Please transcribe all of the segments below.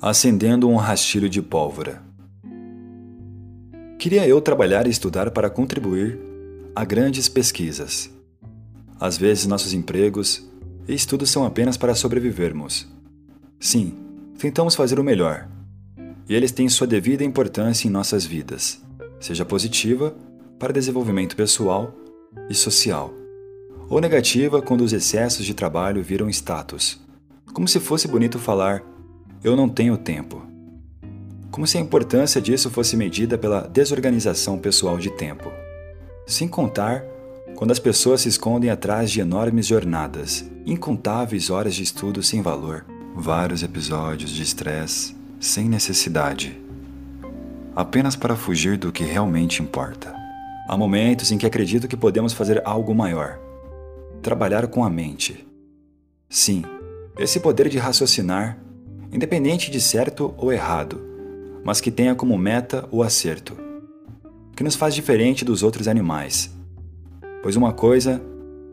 acendendo um rastilho de pólvora. Queria eu trabalhar e estudar para contribuir a grandes pesquisas. Às vezes, nossos empregos e estudos são apenas para sobrevivermos. Sim, tentamos fazer o melhor. E eles têm sua devida importância em nossas vidas, seja positiva para desenvolvimento pessoal e social, ou negativa quando os excessos de trabalho viram status, como se fosse bonito falar eu não tenho tempo. Como se a importância disso fosse medida pela desorganização pessoal de tempo. Sem contar quando as pessoas se escondem atrás de enormes jornadas, incontáveis horas de estudo sem valor, vários episódios de estresse sem necessidade, apenas para fugir do que realmente importa. Há momentos em que acredito que podemos fazer algo maior. Trabalhar com a mente. Sim, esse poder de raciocinar independente de certo ou errado, mas que tenha como meta o acerto, que nos faz diferente dos outros animais. Pois uma coisa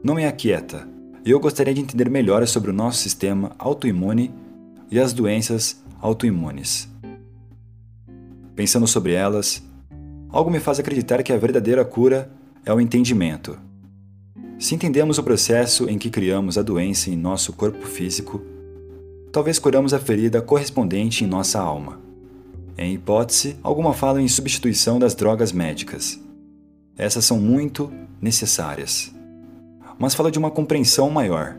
não me aquieta, e eu gostaria de entender melhor sobre o nosso sistema autoimune e as doenças autoimunes. Pensando sobre elas, algo me faz acreditar que a verdadeira cura é o entendimento. Se entendemos o processo em que criamos a doença em nosso corpo físico, talvez curamos a ferida correspondente em nossa alma. Em hipótese, alguma fala em substituição das drogas médicas. Essas são muito necessárias. Mas fala de uma compreensão maior.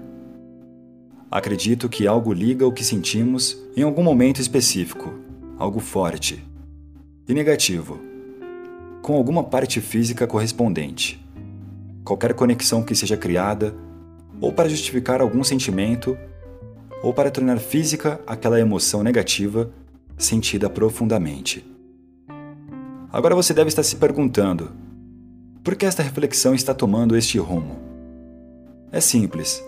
Acredito que algo liga o que sentimos em algum momento específico, algo forte e negativo, com alguma parte física correspondente. Qualquer conexão que seja criada, ou para justificar algum sentimento ou para tornar física aquela emoção negativa sentida profundamente. Agora você deve estar se perguntando: por que esta reflexão está tomando este rumo? É simples,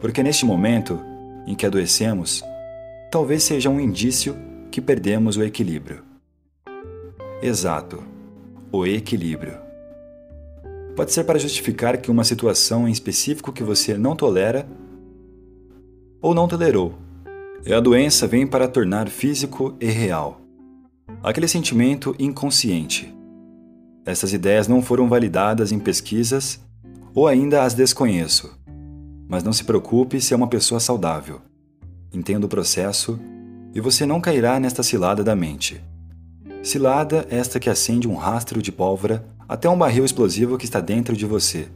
porque neste momento em que adoecemos, talvez seja um indício que perdemos o equilíbrio. Exato, o equilíbrio. Pode ser para justificar que uma situação em específico que você não tolera ou não tolerou. E a doença vem para tornar físico e real. Aquele sentimento inconsciente. Essas ideias não foram validadas em pesquisas ou ainda as desconheço. Mas não se preocupe se é uma pessoa saudável. Entenda o processo e você não cairá nesta cilada da mente. Cilada esta que acende um rastro de pólvora até um barril explosivo que está dentro de você.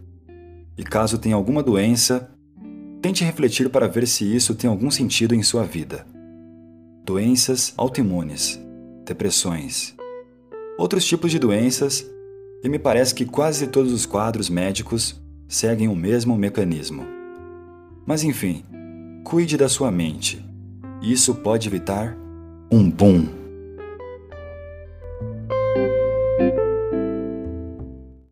E caso tenha alguma doença, Tente refletir para ver se isso tem algum sentido em sua vida. Doenças autoimunes, depressões, outros tipos de doenças, e me parece que quase todos os quadros médicos seguem o mesmo mecanismo. Mas enfim, cuide da sua mente. Isso pode evitar um boom.